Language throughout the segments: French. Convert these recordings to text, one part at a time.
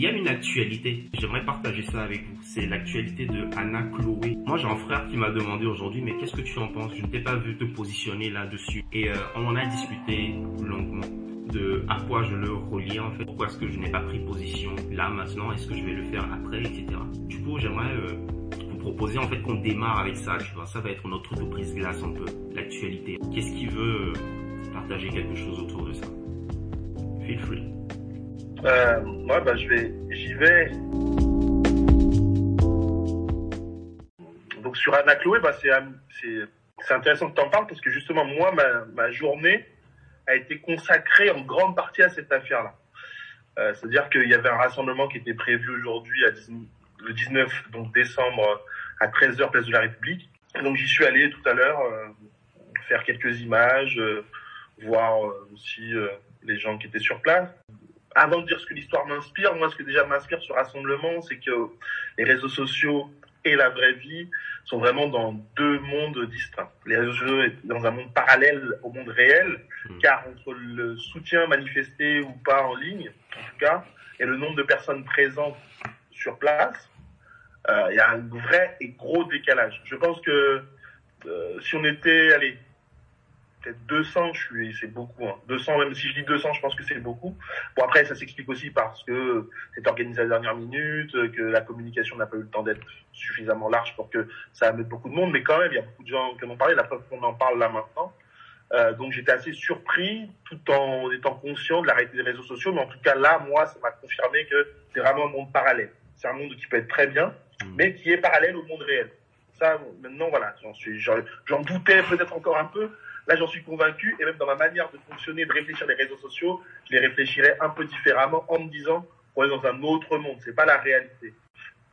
Il y a une actualité, j'aimerais partager ça avec vous. C'est l'actualité de Anna Chloé. Moi, j'ai un frère qui m'a demandé aujourd'hui, mais qu'est-ce que tu en penses? Je ne t'ai pas vu te positionner là-dessus. Et euh, on en a discuté longuement de à quoi je le relie en fait. Pourquoi est-ce que je n'ai pas pris position là maintenant? Est-ce que je vais le faire après, etc. Du coup, j'aimerais euh, vous proposer en fait qu'on démarre avec ça. Tu vois, ça va être notre de prise glace un peu, l'actualité. Qu'est-ce qui veut euh, partager quelque chose autour de ça? Feel free. Euh, moi, bah, je vais, j'y vais. Donc sur Anna Chloé, bah, c'est, intéressant que tu en parles parce que justement, moi, ma, ma journée a été consacrée en grande partie à cette affaire-là. Euh, c'est-à-dire qu'il y avait un rassemblement qui était prévu aujourd'hui à 10, le 19 donc décembre à 13h place de la République. Donc j'y suis allé tout à l'heure euh, faire quelques images, euh, voir euh, aussi euh, les gens qui étaient sur place avant de dire ce que l'histoire m'inspire, moi, ce que déjà m'inspire ce rassemblement, c'est que les réseaux sociaux et la vraie vie sont vraiment dans deux mondes distincts. Les réseaux sociaux sont dans un monde parallèle au monde réel, Mm. car entre le soutien manifesté ou pas en ligne, en tout cas, et le nombre de personnes présentes sur place, euh, il y a un vrai et gros décalage. Je pense que euh, si on était, allez, peut-être 200, je suis, c'est beaucoup. Hein. 200, même si je dis 200, je pense que c'est beaucoup. Bon après, ça s'explique aussi parce que c'est organisé à la dernière minute, que la communication n'a pas eu le temps d'être suffisamment large pour que ça amène beaucoup de monde. Mais quand même, il y a beaucoup de gens qui en ont parlé. La preuve qu'on en parle là maintenant. Euh, donc j'étais assez surpris, tout en étant conscient de la réalité des réseaux sociaux. Mais en tout cas là, moi, ça m'a confirmé que c'est vraiment un monde parallèle. C'est un monde qui peut être très bien, Mm. mais qui est parallèle au monde réel. Ça, maintenant, voilà, j'en suis, j'en doutais peut-être encore un peu. Là, j'en suis convaincu, et même dans ma manière de fonctionner, de réfléchir les réseaux sociaux, je les réfléchirais un peu différemment en me disant qu'on est dans un autre monde. C'est pas la réalité.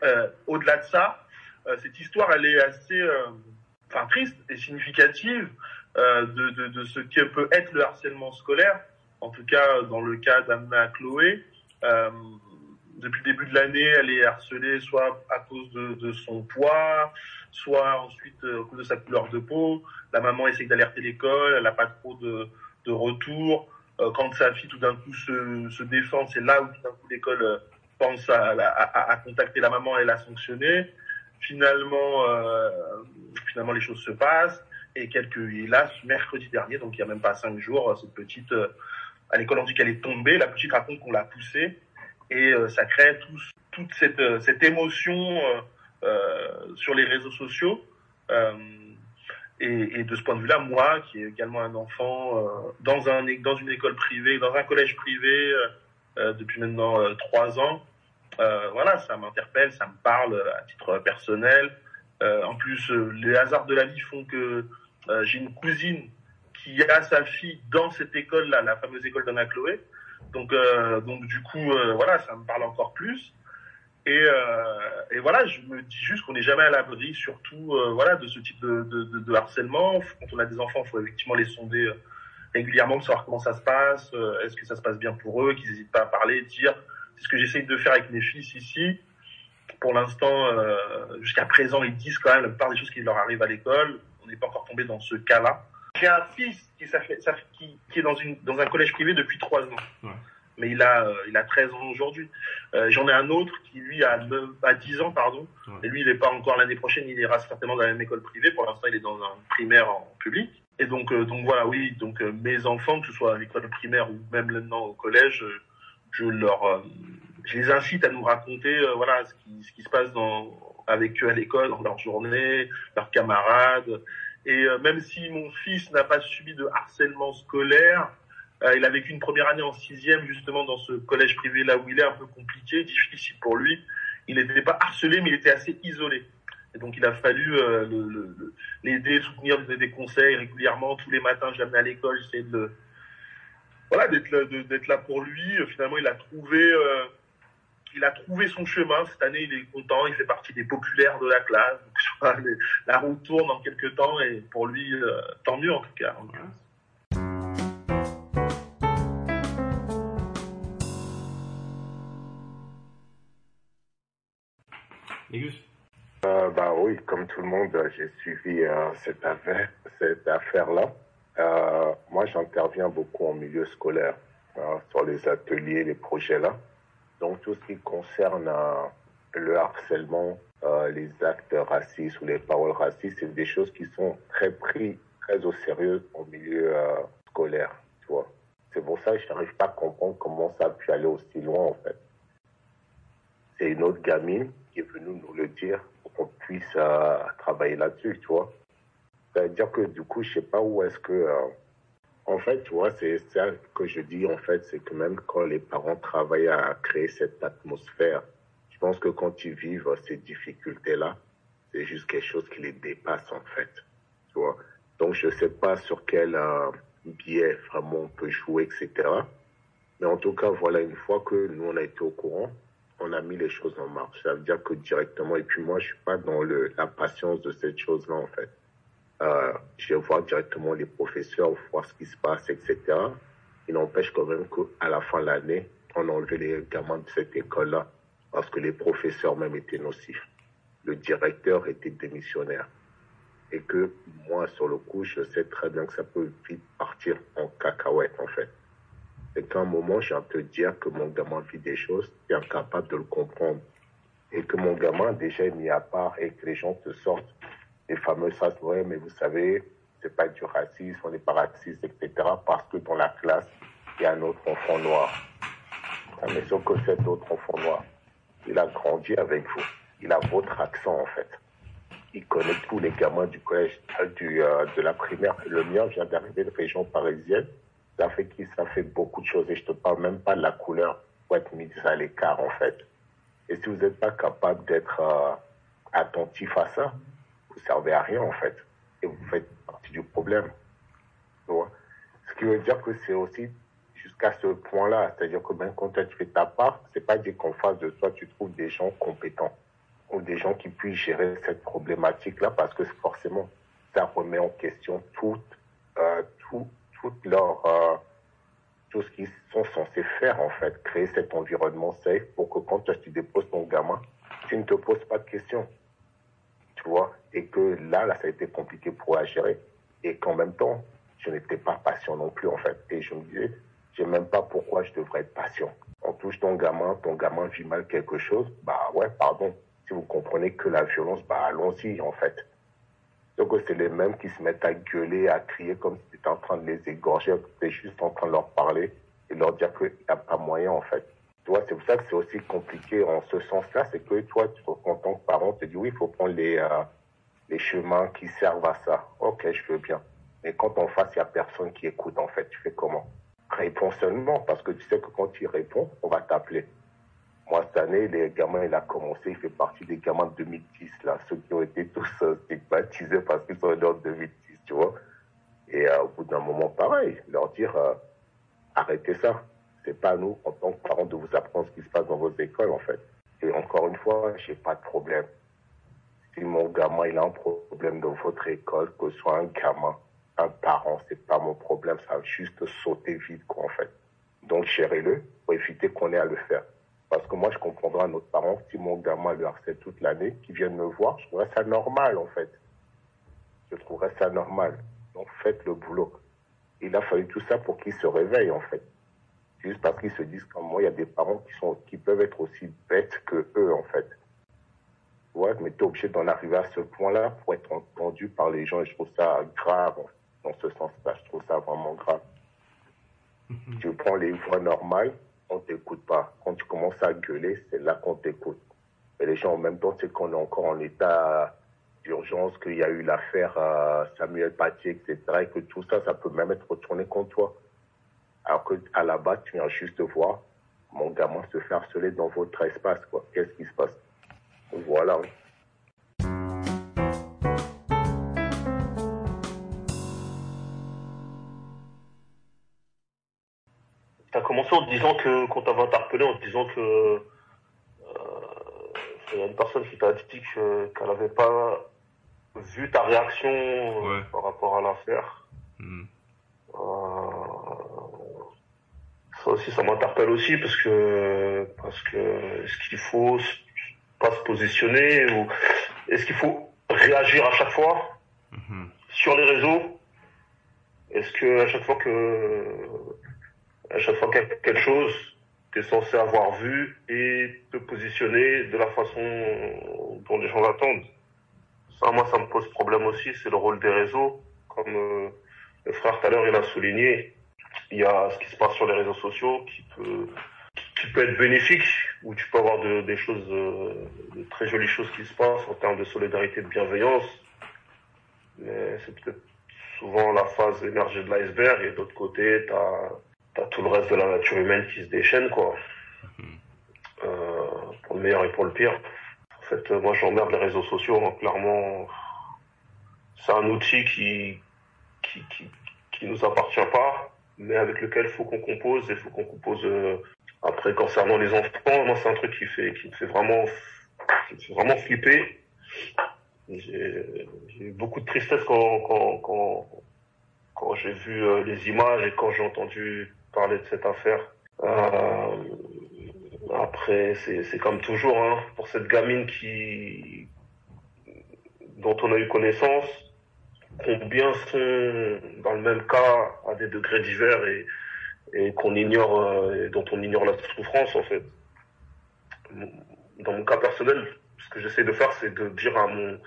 Euh, Au-delà de ça, euh, cette histoire, elle est assez, euh, triste et significative euh, de, de, de ce que peut être le harcèlement scolaire. En tout cas, dans le cas d'Anna Chloé. Euh, depuis le début de l'année, elle est harcelée soit à cause de, de son poids, soit ensuite euh, à cause de sa couleur de peau. La maman essaye d'alerter l'école, elle n'a pas trop de, de retour. Euh, quand sa fille tout d'un coup se, se défend, c'est là où tout d'un coup l'école euh, pense à, à, à, contacter la maman et la sanctionner. Finalement, finalement les choses se passent et quelques hélas mercredi dernier, donc il y a même pas cinq jours, cette petite à l'école on dit qu'elle est tombée, la petite raconte qu'on l'a poussée et ça crée tout, toute cette, cette émotion sur les réseaux sociaux. Euh, et, et, de ce point de vue-là, moi, qui est également un enfant euh, dans, un, dans une école privée, dans un collège privé euh, depuis maintenant euh, trois ans, voilà, ça m'interpelle, ça me parle à titre personnel. en plus, les hasards de la vie font que j'ai une cousine qui a sa fille dans cette école-là, la fameuse école d'Anna Chloé. Donc, euh, donc du coup, euh, voilà, ça me parle encore plus. Et, euh, et voilà, je me dis juste qu'on n'est jamais à l'abri, surtout, euh, voilà, de ce type de, harcèlement. Quand on a des enfants, il faut effectivement les sonder régulièrement pour savoir comment ça se passe, euh, est-ce que ça se passe bien pour eux, qu'ils n'hésitent pas à parler, dire. C'est ce que j'essaye de faire avec mes fils ici. Pour l'instant, euh, jusqu'à présent, ils disent quand même la plupart des choses qui leur arrivent à l'école. On n'est pas encore tombé dans ce cas-là. J'ai un fils qui, est dans, un collège privé depuis trois ans. Mais il a, euh, il a 13 ans aujourd'hui. Euh, J'en ai un autre qui, lui, a, 9, a 10 ans, pardon. Ouais. Et lui, il n'est pas encore l'année prochaine, il ira certainement dans la même école privée. Pour l'instant, il est dans un primaire en public. Et donc, euh, donc voilà, oui, donc euh, mes enfants, que ce soit à l'école primaire ou même maintenant au collège, je leur, euh, je les incite à nous raconter, euh, voilà, ce qui, ce qui se passe dans, avec eux à l'école, dans leur journée, leurs camarades. Et euh, même si mon fils n'a pas subi de harcèlement scolaire, euh, il a vécu une première année en sixième justement dans ce collège privé là où il est un peu compliqué, difficile pour lui. Il n'était pas harcelé, mais il était assez isolé. Et donc il a fallu euh, l'aider, soutenir, donner des conseils régulièrement. Tous les matins, je à l'école, j'essayais de le, voilà, d'être là, là pour lui. Finalement, il a trouvé, euh, il a trouvé son chemin. Cette année, il est content. Il fait partie des populaires de la classe. La roue tourne en quelques temps et pour lui, euh, tant mieux en tout cas. Euh, bah oui, comme tout le monde, j'ai suivi euh, cette affaire, cette affaire-là. Euh, moi, j'interviens beaucoup en milieu scolaire, sur les ateliers, les projets là. Donc tout ce qui concerne le harcèlement, les actes racistes ou les paroles racistes, c'est des choses qui sont très prises très au sérieux au milieu scolaire, tu vois. C'est pour ça que je n'arrive pas à comprendre comment ça a pu aller aussi loin, en fait. C'est une autre gamine est venue nous le dire pour qu'on puisse euh, travailler là-dessus, tu vois. C'est-à-dire que du coup, je sais pas où est-ce que... euh, en fait, tu vois, c'est ça que je dis, en fait, c'est que même quand les parents travaillent à créer cette atmosphère, je pense que quand ils vivent ces difficultés-là, c'est juste quelque chose qui les dépasse, en fait. Tu vois. Donc, je sais pas sur quel euh, biais vraiment on peut jouer, etc. Mais en tout cas, voilà, une fois que nous, on a été au courant, on a mis les choses en marche. Ça veut dire que directement, et puis moi, je suis pas dans le, la patience de cette chose-là, en fait. Euh, je voir directement les professeurs, voir ce qui se passe, etc. Il n'empêche quand même qu'à la fin de l'année, on a enlevé les gamins de cette école-là parce que les professeurs même étaient nocifs. Le directeur était démissionnaire. Et que moi, sur le coup, je sais très bien que ça peut vite partir en cacahuète, en fait. Et qu'à un moment, j'ai à te dire que mon gamin vit des choses, es incapable de le comprendre. Et que mon gamin déjà est mis à part et que les gens te sortent les fameuses phrases, ouais, mais vous savez, c'est pas du racisme, on n'est pas raciste, etc. Parce que dans la classe, il y a un autre enfant noir. Mais sauf que cet autre enfant noir, il a grandi avec vous. Il a votre accent, en fait. Il connaît tous les gamins du collège, euh, du, euh, de la primaire. Le mien vient d'arriver de région parisienne. Ça fait qu'il ça fait beaucoup de choses. Et je te parle même pas de la couleur pour être mis à l'écart, en fait. Et si vous n'êtes pas capable d'être euh, attentif à ça, vous servez à rien, en fait. Et vous faites partie du problème. Tu Ce qui veut dire que c'est aussi jusqu'à ce point-là. C'est-à-dire que même quand tu fais ta part, c'est pas dire qu'en face de toi, tu trouves des gens compétents ou des gens qui puissent gérer cette problématique-là parce que forcément, ça remet en question tout, euh, tout, toute leur, euh, tout ce qu'ils sont censés faire, en fait. Créer cet environnement safe pour que quand tu déposes ton gamin, tu ne te poses pas de questions. Tu vois? Et que là, là, ça a été compliqué pour la gérer. Et qu'en même temps, je n'étais pas patient non plus, en fait. Et je me disais, je sais même pas pourquoi je devrais être patient. On touche ton gamin, ton gamin vit mal quelque chose, bah ouais, pardon. Si vous comprenez que la violence, bah allons-y, en fait. Donc c'est les mêmes qui se mettent à gueuler, à crier comme si tu étais en train de les égorger, tu es juste en train de leur parler et leur dire qu'il n'y a pas moyen, en fait. Tu c'est pour ça que c'est aussi compliqué en ce sens-là, c'est que toi, tu, en tant que parent, tu te dis oui, il faut prendre les, euh, les chemins qui servent à ça. Ok, je veux bien. Mais quand en face, il n'y a personne qui écoute, en fait, tu fais comment? Réponds seulement, parce que tu sais que quand tu réponds, on va t'appeler. Moi, cette année, les gamins, il a commencé, il fait partie des gamins de 2010, là, ceux qui ont été tous euh, stigmatisés parce qu'ils sont en 2010, tu vois. Et euh, au bout d'un moment, pareil, leur dire, euh, arrêtez ça. C'est pas à nous, en tant que parents, de vous apprendre ce qui se passe dans vos écoles, en fait. Et encore une fois, j'ai pas de problème. Si mon gamin, il a un problème dans votre école, que ce soit un gamin, un parent, c'est pas mon problème, ça va juste sauter vite, quoi, en fait. Donc, gérez-le pour éviter qu'on ait à le faire. Parce que moi, je comprendrai à notre parent, si mon gamin le harcèle toute l'année, qu'il vienne me voir, je trouverais ça normal, en fait. Je trouverais ça normal. Donc, faites le boulot. Il a fallu tout ça pour qu'il se réveille, en fait. Juste parce qu'ils se disent comme moi, il y a des parents qui sont, qui peuvent être aussi bêtes que eux, en fait. Ouais, mais t'es obligé d'en arriver à ce point-là pour être entendu par les gens et je trouve ça grave, dans ce sens-là. Je trouve ça vraiment grave. Tu prends les voies normales, on pas. Quand tu commences à gueuler, c'est là qu'on t'écoute. Et les gens, en même temps, c'est qu'on est encore en état d'urgence, qu'il y a eu l'affaire euh, Samuel Paty, etc., et que tout ça, ça peut même être retourné contre toi. Alors que à la base, tu viens juste voir mon gamin se faire harceler dans votre espace, quoi. Qu'est-ce qui se passe? Disant que, quand t'avais interpellé, en te disant que euh, il y a une personne qui t'a dit que- qu'elle n'avait pas vu ta réaction euh, Ouais. par rapport à l'affaire. Hmm. Euh, ça aussi, ça m'interpelle aussi parce que parce que est-ce qu'il faut pas se positionner ou est-ce qu'il faut réagir à chaque fois Mhm. sur les réseaux? Est-ce que à chaque fois que à chaque fois quelque chose, tu es censé avoir vu et te positionner de la façon dont les gens l'attendent. Ça, moi, ça me pose problème aussi, c'est le rôle des réseaux. Comme euh, le frère tout à l'heure, il a souligné, il y a ce qui se passe sur les réseaux sociaux qui peut, qui peut être bénéfique, où tu peux avoir de, des choses, euh, de très jolies choses qui se passent en termes de solidarité, de bienveillance. Mais c'est peut-être souvent la phase émergée de l'iceberg et d'autre côté, tu as, tout le reste de la nature humaine qui se déchaîne, quoi. Euh, pour le meilleur et pour le pire. En fait, moi, j'emmerde les réseaux sociaux. Hein, clairement, c'est un outil qui, qui, qui, qui nous appartient pas, mais avec lequel il faut qu'on compose et faut qu'on compose. Euh, après, concernant les enfants, moi, c'est un truc qui fait, qui me fait vraiment, qui me fait vraiment flipper. J'ai eu beaucoup de tristesse quand, quand, quand, quand j'ai vu euh, les images et quand j'ai entendu parler de cette affaire. Euh, après, c'est comme toujours, hein, pour cette gamine qui, dont on a eu connaissance, combien sont dans le même cas à des degrés divers et, qu'on ignore, euh, dont on ignore la souffrance en fait. Dans mon cas personnel, ce que j'essaie de faire, c'est de dire à mon,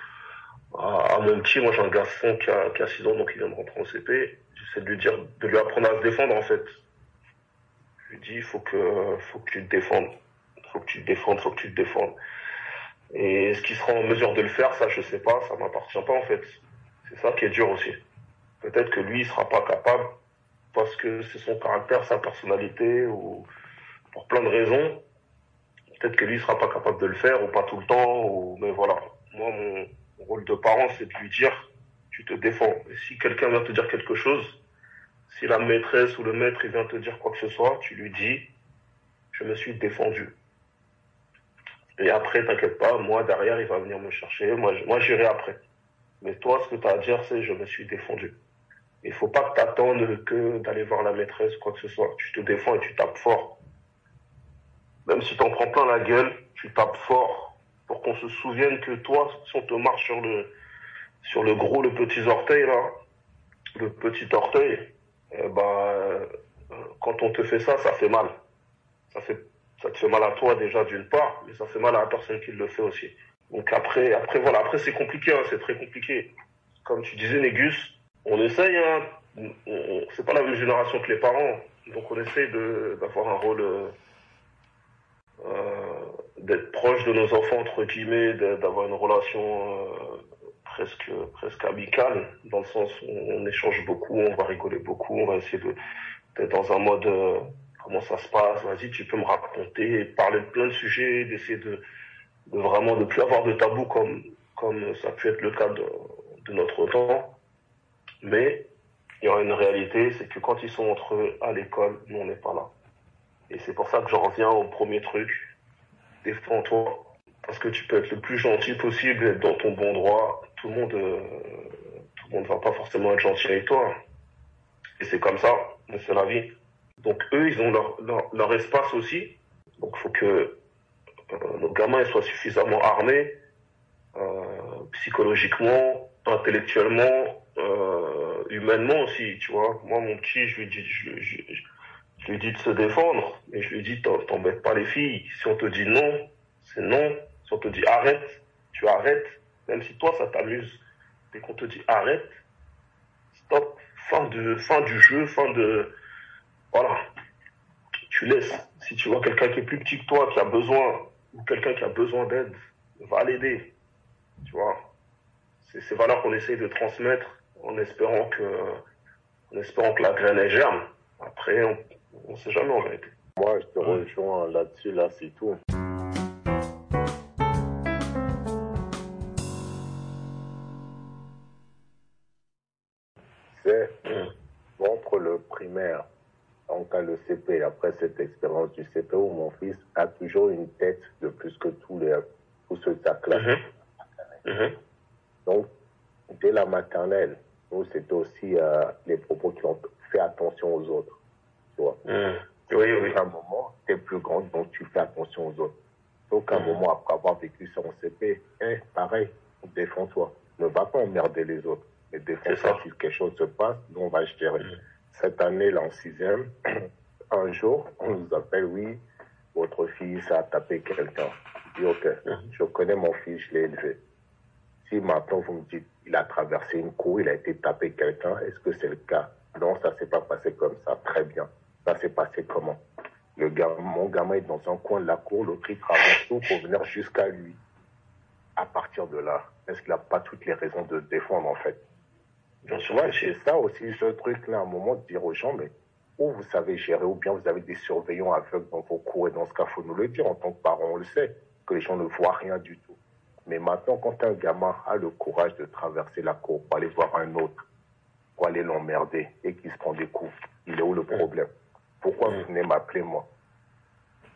à, mon petit, moi j'ai un garçon qui a, qui a 6 ans, donc il vient de rentrer en CP, j'essaie de lui dire, de lui apprendre à se défendre en fait. Lui dis, faut que, faut que tu te défendes. Faut que tu te défendes, faut que tu te défendes. Et est-ce qu'il sera en mesure de le faire, ça je sais pas, ça m'appartient pas en fait. C'est ça qui est dur aussi. Peut-être que lui, il sera pas capable parce que c'est son caractère, sa personnalité ou pour plein de raisons. Peut-être que lui, il sera pas capable de le faire ou pas tout le temps ou, mais voilà. Moi, mon, rôle de parent, c'est de lui dire, tu te défends. Et si quelqu'un vient te dire quelque chose, si la maîtresse ou le maître vient te dire quoi que ce soit, tu lui dis, je me suis défendu. Et après, t'inquiète pas, moi, derrière, il va venir me chercher. Moi, moi j'irai après. Mais toi, ce que tu as à dire, c'est je me suis défendu. Il faut pas que t'attendes que d'aller voir la maîtresse, quoi que ce soit. Tu te défends et tu tapes fort. Même si t'en prends plein la gueule, tu tapes fort pour qu'on se souvienne que toi, si on te marche sur le, sur le gros, le petit orteil, là, le petit orteil, eh ben, quand on te fait ça, ça fait mal. Ça fait, ça te fait mal à toi déjà d'une part, mais ça fait mal à la personne qui le fait aussi. Donc après, après voilà, après c'est compliqué, hein, c'est très compliqué. Comme tu disais, Négus, on essaye, hein, c'est pas la même génération que les parents, donc on essaye d'avoir un rôle euh, euh, d'être proche de nos enfants entre guillemets, d'avoir une relation euh, presque presque amicale, dans le sens où on échange beaucoup, on va rigoler beaucoup, on va essayer de d'être dans un mode euh, comment ça se passe, vas-y tu peux me raconter, parler de plein de sujets, d'essayer de, de vraiment de plus avoir de tabou comme comme ça a pu être le cas de, notre temps, mais il y aura une réalité, c'est que quand ils sont entre eux à l'école, nous on n'est pas là. Et c'est pour ça que j'en reviens au premier truc, défends-toi. Parce que tu peux être le plus gentil possible, être dans ton bon droit. Tout le monde, euh, tout le monde va pas forcément être gentil avec toi. Et c'est comme ça, c'est la vie. Donc eux, ils ont leur, leur, espace aussi. Donc il faut que euh, nos gamins soient suffisamment armés, euh, psychologiquement, intellectuellement, euh, humainement aussi, tu vois. Moi, mon petit, je lui dis, je, je, lui dis de se défendre, mais je lui dis t'embête pas les filles. Si on te dit non, c'est non. Si on te dit arrête, tu arrêtes. Même si toi ça t'amuse. Dès qu'on te dit arrête, stop, fin de fin du jeu, fin de voilà. Tu laisses. Si tu vois quelqu'un qui est plus petit que toi, qui a besoin, ou quelqu'un qui a besoin d'aide, va l'aider. Tu vois. C'est ces valeurs qu'on essaye de transmettre en espérant que en espérant que la graine est germe. Après, on, on sait jamais en vérité. Moi, je te rejoins là-dessus, là, c'est tout. C'est entre le primaire, donc le CP, après cette expérience du CP où mon fils a toujours une tête de plus que tous les tous ceux de sa classe. Mhm. Mhm. Donc, dès la maternelle, nous, c'était aussi euh, les propos qui ont fait attention aux autres. Mmh. Oui, oui. À un moment, tu es plus grand, donc tu fais attention aux autres. Donc, à un mmh. moment, après avoir vécu ça en CP, hein, pareil, défends-toi. Ne va pas emmerder les autres. Mais défends-toi si quelque chose se passe, nous, on va gérer. Mmh. Cette année, là, en sixième, un jour, on nous appelle, oui, votre fils a tapé quelqu'un. Je dis, ok, je connais mon fils, je l'ai élevé. Si maintenant vous me dites, il a traversé une cour, il a été tapé quelqu'un, est-ce que c'est le cas? Non, ça s'est pas passé comme ça. Très bien. Ça s'est passé comment? Le Mon gamin est dans un coin de la cour, l'autre il traverse tout pour venir jusqu'à lui. À partir de là, est-ce qu'il n'a pas toutes les raisons de défendre en fait? Bien si. c'est ça aussi ce truc-là, à un moment de dire aux gens, mais ou vous savez gérer, ou bien vous avez des surveillants aveugles dans vos cours, et dans ce cas, faut nous le dire, en tant que parents, on le sait, que les gens ne voient rien du tout. Mais maintenant, quand un gamin a le courage de traverser la cour pour aller voir un autre, pour aller l'emmerder, et qu'il se prend des coups, il est où le problème? Pourquoi vous venez m'appeler moi?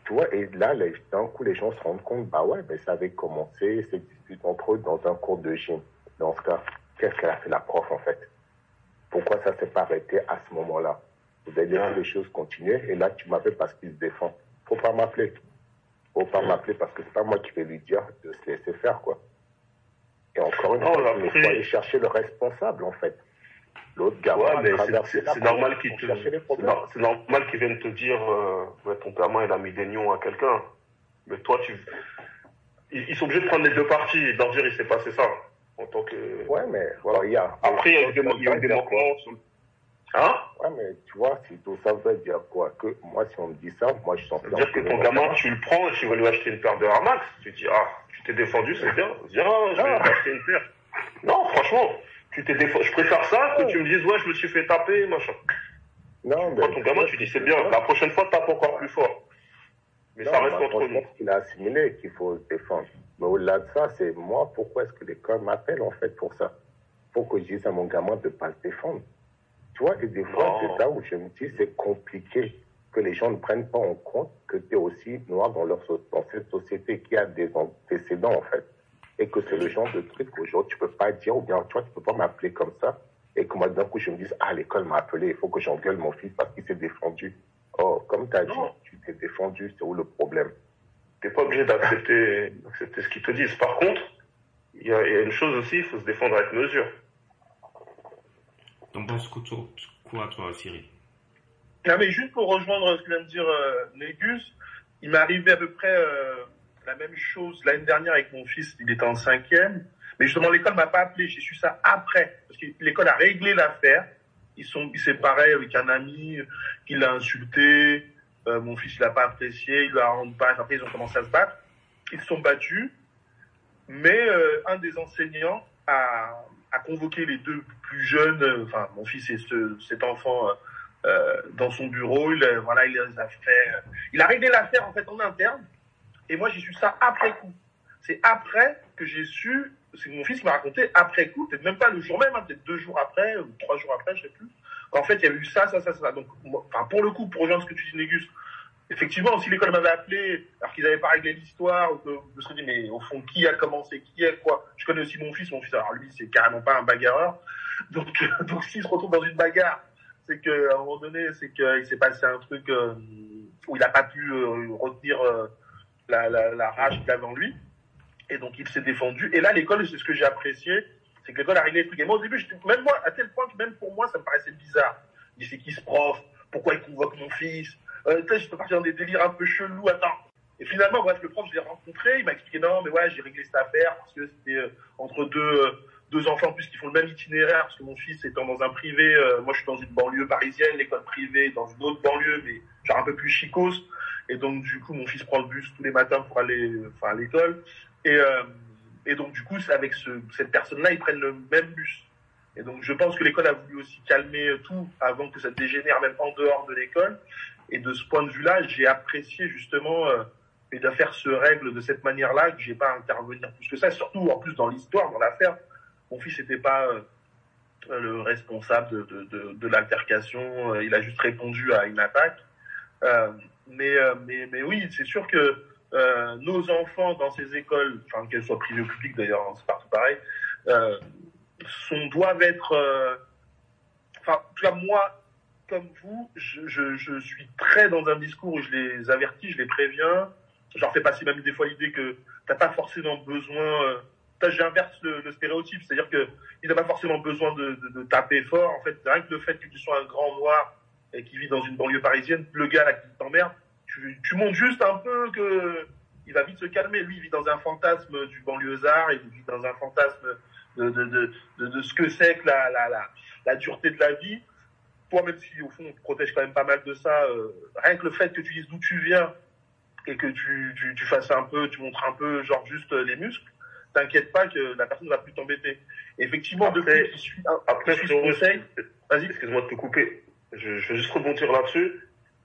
Tu vois, et là, d'un coup, les gens se rendent compte, bah ouais, mais ça avait commencé, ces disputes entre eux dans un cours de gym. Dans ce cas, qu'est-ce qu'elle a fait la prof, en fait? Pourquoi ça s'est pas arrêté à ce moment-là? Vous avez laissé Ouais. les choses continuer, et là, tu m'appelles parce qu'il se défend. Faut pas m'appeler. Faut pas Ouais. m'appeler parce que c'est pas moi qui vais lui dire de se laisser faire, quoi. Et encore une fois, il faut aller chercher le responsable, en fait. L'autre gamin Ouais, c'est- normal pour te, c'est normal qu'ils viennent te dire, euh, ouais, ton gamin, il a mis des nions à quelqu'un. Mais toi, tu, ils, ils sont obligés de prendre les deux parties et de leur dire, il s'est passé ça. En tant que, Ouais, mais voilà, il y a. après, il y a eu des, manquements. sur- Hein? Ouais, mais tu vois, si tout ça veut dire quoi? Que moi, si on me dit ça, moi, je censé. Ça veut dire que ton gamin, tu le prends et tu vas lui acheter une paire de Air Max. Tu dis, ah, tu t'es défendu, c'est bien. Dis, ah, je vais Ah. lui acheter une paire. Non, franchement, tu t'es défendu. Je préfère ça que tu me dises, ouais, je me suis fait taper, machin. Non, mais. Quand ton gamin, tu dis, c'est bien. La prochaine fois, tape encore plus fort. Mais Non, ça reste bah, je nous. qu'il a assimilé qu'il faut se défendre. Mais au-delà de ça, c'est moi, pourquoi est-ce que l'école m'appelle, en fait, pour ça? Pour que je dise à mon gamin de ne pas se défendre. Tu vois, et des fois, c'est là où je me dis, c'est compliqué que les gens ne prennent pas en compte que tu es aussi noir dans, leur, so- dans cette société qui a des antécédents, en fait. Et que c'est le genre de truc qu'aujourd'hui, tu peux pas dire, ou bien, tu vois, tu peux pas m'appeler comme ça. Et que moi, d'un coup, je me dise, ah, l'école m'a appelé, il faut que j'engueule mon fils parce qu'il s'est défendu. Oh, comme tu as dit, tu t'es défendu, c'est où le problème? T'es pas obligé d'accepter, ce qu'ils te disent. Par contre, il y, a il y a une chose aussi, il faut se défendre avec mesure. T'en penses quoi, toi, quoi, toi, Cyril? Non, mais juste pour rejoindre ce que vient de dire euh, Négus, il m'est arrivé à peu près euh, la même chose l'année dernière avec mon fils, il était en cinquième. Mais justement, l'école m'a pas appelé, j'ai su ça après. Parce que l'école a réglé l'affaire. Ils sont séparaient avec un ami qui l'a insulté. Euh, mon fils, il l'a pas apprécié, il l'a rendu pas. Après, ils ont commencé à se battre. Ils se sont battus. Mais euh, un des enseignants a, a convoqué les deux plus jeunes, euh, enfin, mon fils et ce, cet enfant, dans son bureau. Il, voilà, il a fait. il a réglé l'affaire en fait en interne. Et moi, j'ai su ça après coup. C'est après que j'ai su. C'est mon fils m'a raconté après coup, peut-être même pas le jour même, hein, peut-être deux jours après ou trois jours après, je sais plus. En fait, il y avait eu ça, ça, ça, ça. Donc, enfin, pour le coup, pour rejoindre ce que tu dis, Négus, effectivement, si l'école m'avait appelé alors qu'ils n'avaient pas réglé l'histoire, que je me serais dit, mais au fond, qui a commencé, qui est quoi? Je connais aussi mon fils. Mon fils, alors lui, c'est carrément pas un bagarreur. Donc, euh, donc s'il se retrouve dans une bagarre, c'est que à un moment donné, c'est qu'il s'est passé un truc euh, où il n'a pas pu euh, retenir la, la, la rage qu'il avait en lui, et donc il s'est défendu. Et là, l'école, c'est ce que j'ai apprécié, c'est que l'école a réglé le truc. Et moi, au début, même moi, à tel point que même pour moi, ça me paraissait bizarre. Je dis, c'est qui ce prof? Pourquoi il convoque mon fils? Euh, Tu sais, j'étais parti dans des délires un peu chelous. Attends. Et finalement, bref, le prof, je l'ai rencontré, il m'a expliqué non, mais ouais, j'ai réglé cette affaire parce que c'était euh, entre deux, euh, deux enfants qui font le même itinéraire, parce que mon fils étant dans un privé, euh, moi je suis dans une banlieue parisienne, l'école privée dans une autre banlieue, mais genre un peu plus chicos. Et donc du coup, mon fils prend le bus tous les matins pour aller, euh, enfin, à l'école. Et, euh, et donc du coup, c'est avec ce, cette personne-là, ils prennent le même bus. Et donc je pense que l'école a voulu aussi calmer tout avant que ça dégénère même en dehors de l'école. Et de ce point de vue-là, j'ai apprécié justement euh, et d'affaire se règle de cette manière-là, que j'ai pas à intervenir plus que ça. Surtout en plus dans l'histoire, dans l'affaire, mon fils n'était pas euh, le responsable de, de, de, de l'altercation. Il a juste répondu à une attaque. Euh, mais, euh, mais, mais oui, c'est sûr que euh, nos enfants dans ces écoles, enfin qu'elles soient privées ou publiques d'ailleurs, hein, c'est partout pareil, euh, sont, doivent être. euh, Enfin, en tout cas, moi, comme vous, je, je, je suis très dans un discours où je les avertis, je les préviens. Je leur fais passer même des fois l'idée que t'as pas forcément besoin. Euh, J'inverse le, stéréotype, c'est-à-dire il n'a pas forcément besoin de, de, de taper fort. En fait, rien que le fait que tu sois un grand noir et qui vit dans une banlieue parisienne, le gars là qui t'emmerde, tu tu, montres juste un peu que il va vite se calmer. Lui, il vit dans un fantasme du banlieusard, il vit dans un fantasme de, de, de, de, de ce que c'est que la, la, la, la dureté de la vie. Toi, même si au fond, on te protège quand même pas mal de ça, euh, rien que le fait que tu dises d'où tu viens et que tu, tu, tu fasses un peu, tu montres un peu, genre juste les muscles, t'inquiète pas que la personne va plus t'embêter. Effectivement, Après- depuis suit, un- Après, frérot, conseil, vas-y. excuse-moi de te couper. Je, je vais juste rebondir là-dessus.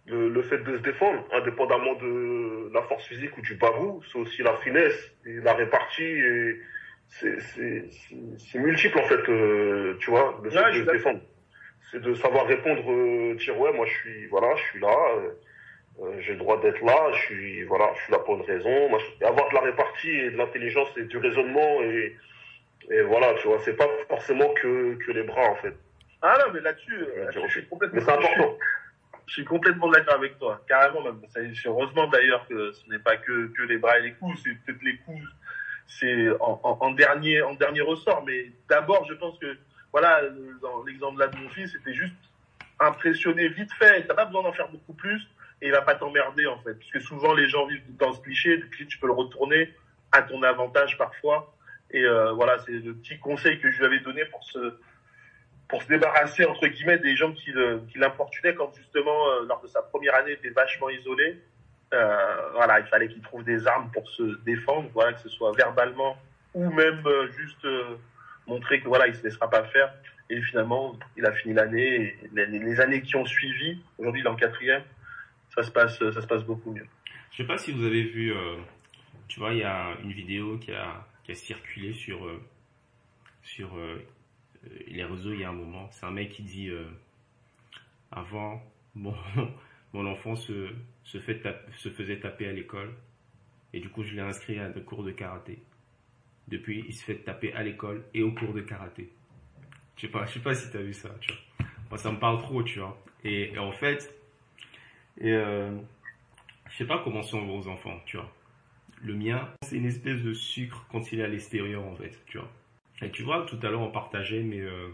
Le, le fait de se défendre, indépendamment de la force physique ou du barou, c'est aussi la finesse et la répartie. Et c'est, multiple en fait, euh, tu vois, le fait Ouais, de se défendre. C'est de savoir répondre, euh, dire ouais, moi je suis, voilà, je suis là, euh, j'ai le droit d'être là, je suis, voilà, je suis là pour une raison. Moi, je- et avoir de la répartie et de l'intelligence et du raisonnement et, et voilà, tu vois, c'est pas forcément que, que les bras en fait. Ah non, mais là-dessus, Je suis complètement, Mais c'est important. Je suis complètement d'accord avec toi, carrément même. Heureusement d'ailleurs que ce n'est pas que, que les bras et les coups, c'est peut-être les coups, c'est en, en, en dernier en dernier ressort. Mais d'abord, je pense que voilà, dans l'exemple là de mon fils, c'était juste impressionner vite fait. T'as pas besoin d'en faire beaucoup plus et il va pas t'emmerder en fait, parce que souvent les gens vivent dans ce cliché. Le cliché, tu peux le retourner à ton avantage parfois. Et euh, voilà, c'est le petit conseil que je lui avais donné pour se pour se débarrasser entre guillemets des gens qui l'importunaient quand justement euh, lors de sa première année il était vachement isolé. Euh, voilà, il fallait qu'il trouve des armes pour se défendre, voilà, que ce soit verbalement ou même euh, juste montrer que voilà, il se laissera pas faire. Et finalement, il a fini l'année. Les, années qui ont suivi, aujourd'hui il est en quatrième, ça se passe, ça se passe beaucoup mieux. Je sais pas si vous avez vu, tu vois, il y a une vidéo qui a, qui a circulé sur, sur les réseaux il y a un moment. C'est un mec qui dit euh, Avant, mon, mon enfant se, se, fait se faisait taper à l'école et du coup je l'ai inscrit à des cours de karaté. Depuis, il se fait taper à l'école et au cours de karaté. Je sais pas, je sais pas si tu as vu ça, tu vois. Moi, ça me parle trop, tu vois. Et, et en fait, et euh, je sais pas comment sont vos enfants, tu vois. Le mien, c'est une espèce de sucre quand il est à l'extérieur, en fait, tu vois. Et tu vois, tout à l'heure, on partageait mais euh,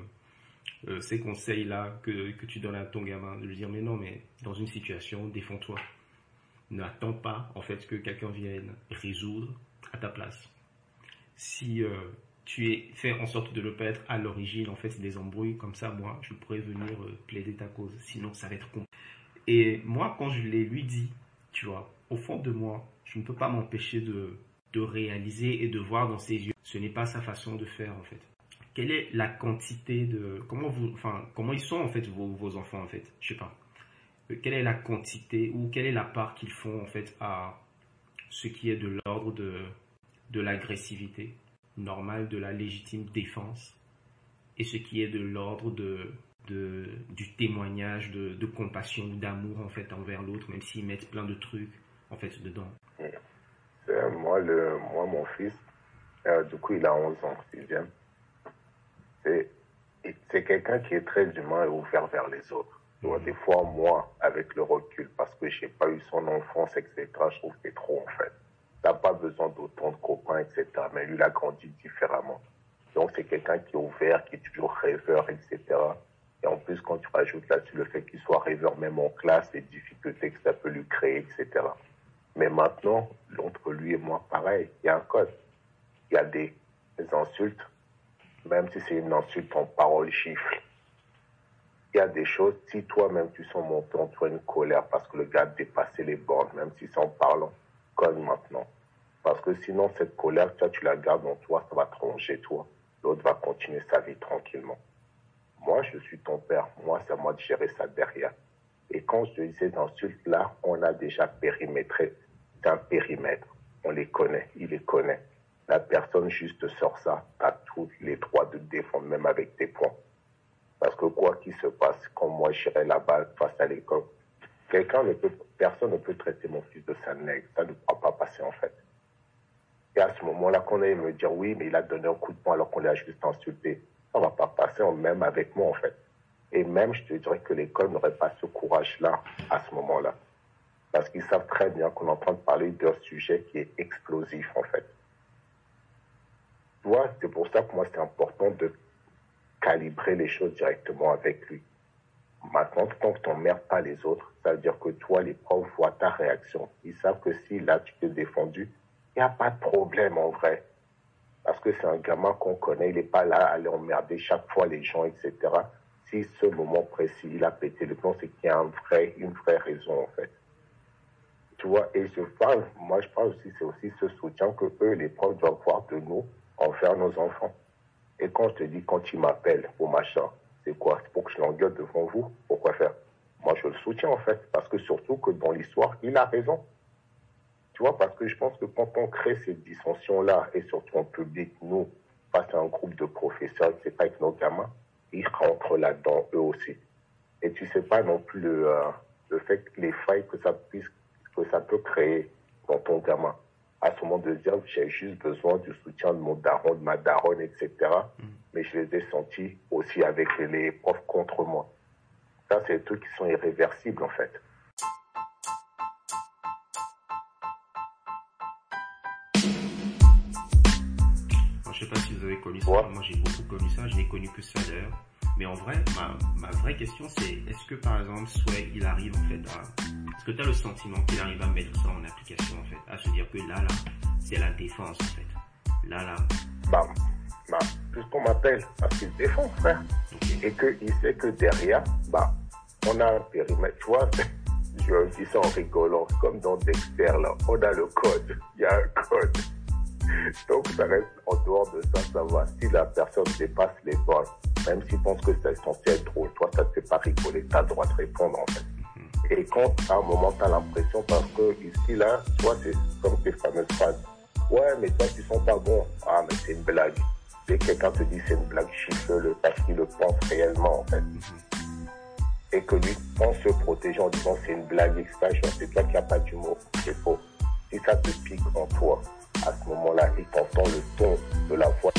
euh, ces conseils-là que, que tu donnes à ton gamin, de lui dire, mais non, mais dans une situation, défends-toi. N'attends pas, en fait, que quelqu'un vienne résoudre à ta place. Si euh, tu es fait en sorte de ne pas être à l'origine, en fait, des embrouilles, comme ça, moi, je pourrais venir plaider ta cause. Sinon, ça va être compliqué. Et moi, quand je l'ai lui dit, tu vois, au fond de moi, je ne peux pas m'empêcher de, de réaliser et de voir dans ses yeux. Ce n'est pas sa façon de faire, en fait. Quelle est la quantité de... Comment vous... Enfin, comment ils sont, en fait, vos, vos enfants, en fait? Je sais pas. Euh, Quelle est la quantité ou quelle est la part qu'ils font, en fait, à ce qui est de l'ordre de, de l'agressivité normale, de la légitime défense, et ce qui est de l'ordre de, de, du témoignage de, de compassion ou d'amour en fait envers l'autre, même s'ils mettent plein de trucs en fait dedans? Euh, moi, le, moi, mon fils, euh, du coup, il a 11 ans, sixième. C'est, c'est quelqu'un qui est très humain et ouvert vers les autres. Tu vois, des fois, moi, avec le recul, parce que j'ai pas eu son enfance, etc., je trouve que c'est trop, en fait. T'as pas besoin d'autant de copains, etc., mais lui, il a grandi différemment. Donc, c'est quelqu'un qui est ouvert, qui est toujours rêveur, etc. Et en plus, quand tu rajoutes là-dessus le fait qu'il soit rêveur même en classe, les difficultés que ça peut lui créer, etc. Mais maintenant, entre lui et moi, pareil, il y a un code. Il y a des, insultes, même si c'est une insulte en parole chiffre. Il y a des choses, si toi-même tu sens monter en toi une colère parce que le gars a dépassé les bornes, même si c'est en parlant, cogne maintenant. Parce que sinon, cette colère, toi, tu la gardes en toi, ça va te ronger, toi. L'autre va continuer sa vie tranquillement. Moi, je suis ton père. Moi, c'est à moi de gérer ça derrière. Et quand je te dis ces insultes-là, on a déjà périmétré. Un périmètre. On les connaît. Il les connaît. La personne juste sort ça. As tous les droits de défendre, même avec tes points. Parce que quoi qu'il se passe, quand moi j'irai là-bas face à l'école, quelqu'un ne peut, personne ne peut traiter mon fils de sale nègre. Ça ne pourra pas passer en fait. Et à ce moment-là, qu'on aille me dire oui, mais il a donné un coup de poing alors qu'on l'a juste insulté. Ça va pas passer, même avec moi en fait. Et même, je te dirais que l'école n'aurait pas ce courage-là à ce moment-là. Parce qu'ils savent très bien qu'on est en train de parler d'un sujet qui est explosif en fait. Tu vois, c'est pour ça que moi c'est important de calibrer les choses directement avec lui. Maintenant, tant que tu n'emmerdes pas les autres, ça veut dire que toi, les profs voient ta réaction. Ils savent que si là, tu t'es défendu, il n'y a pas de problème en vrai. Parce que c'est un gamin qu'on connaît, il n'est pas là à aller emmerder chaque fois les gens, etc. Si ce moment précis, il a pété le plomb, c'est qu'il y a un vrai, une vraie raison en fait. Tu vois, et je parle, moi je parle aussi, c'est aussi ce soutien que eux, les profs, doivent voir de nous envers nos enfants. Et quand je te dis, quand ils m'appellent pour machin, c'est quoi? C'est pour que je l'engueule devant vous? Pourquoi faire? Moi, je le soutiens en fait, parce que surtout que dans l'histoire, il a raison. Tu vois, parce que je pense que quand on crée cette dissension-là, et surtout en public, nous, face à un groupe de professeurs, c'est pas avec nos gamins, ils rentrent là-dedans eux aussi. Et tu sais pas non plus le, euh, le fait que les failles que ça puisse, que ça peut créer dans ton gamin. À ce moment de dire, j'ai juste besoin du soutien de mon daron, de ma daronne, etc. Mais je les ai sentis aussi avec les profs contre moi. Ça, c'est des trucs qui sont irréversibles, en fait. Je sais pas si vous avez connu ça. Ouais. Moi, j'ai beaucoup connu ça. Je n'ai connu que ça d'ailleurs. Mais en vrai, ma, ma vraie question, c'est est-ce que par exemple, Sway, il arrive en fait à... Est-ce que tu as le sentiment qu'il arrive à mettre ça en application en fait À se dire que là, là, c'est la défense en fait. Là, là. Bah, bah, plus qu'on m'appelle, parce qu'il défend, frère. Et qu'il sait que derrière, bah, on a un périmètre. Tu vois, je dis ça en rigolant, comme dans Dexter, là. On a le code. Il y a un code. Donc, ça reste en dehors de ça, ça va. Si la personne dépasse les bornes, même s'il pense que c'est censé être drôle, toi, ça te fait pas rigoler, t'as le droit de répondre, en fait. Et quand, à un moment, t'as l'impression, parce que ici, là, toi, c'est comme tes fameuses phrases. Ouais, mais toi, tu sens pas bon. Ah, mais c'est une blague. Et quelqu'un te dit c'est une blague, chiffre-le, parce qu'il le pense réellement, en fait. Et que lui pense se protéger en disant c'est une blague, etc. C'est toi qui n'as pas d'humour. C'est faux. Si ça te pique en toi, à ce moment-là, ils entendent le ton de la voix.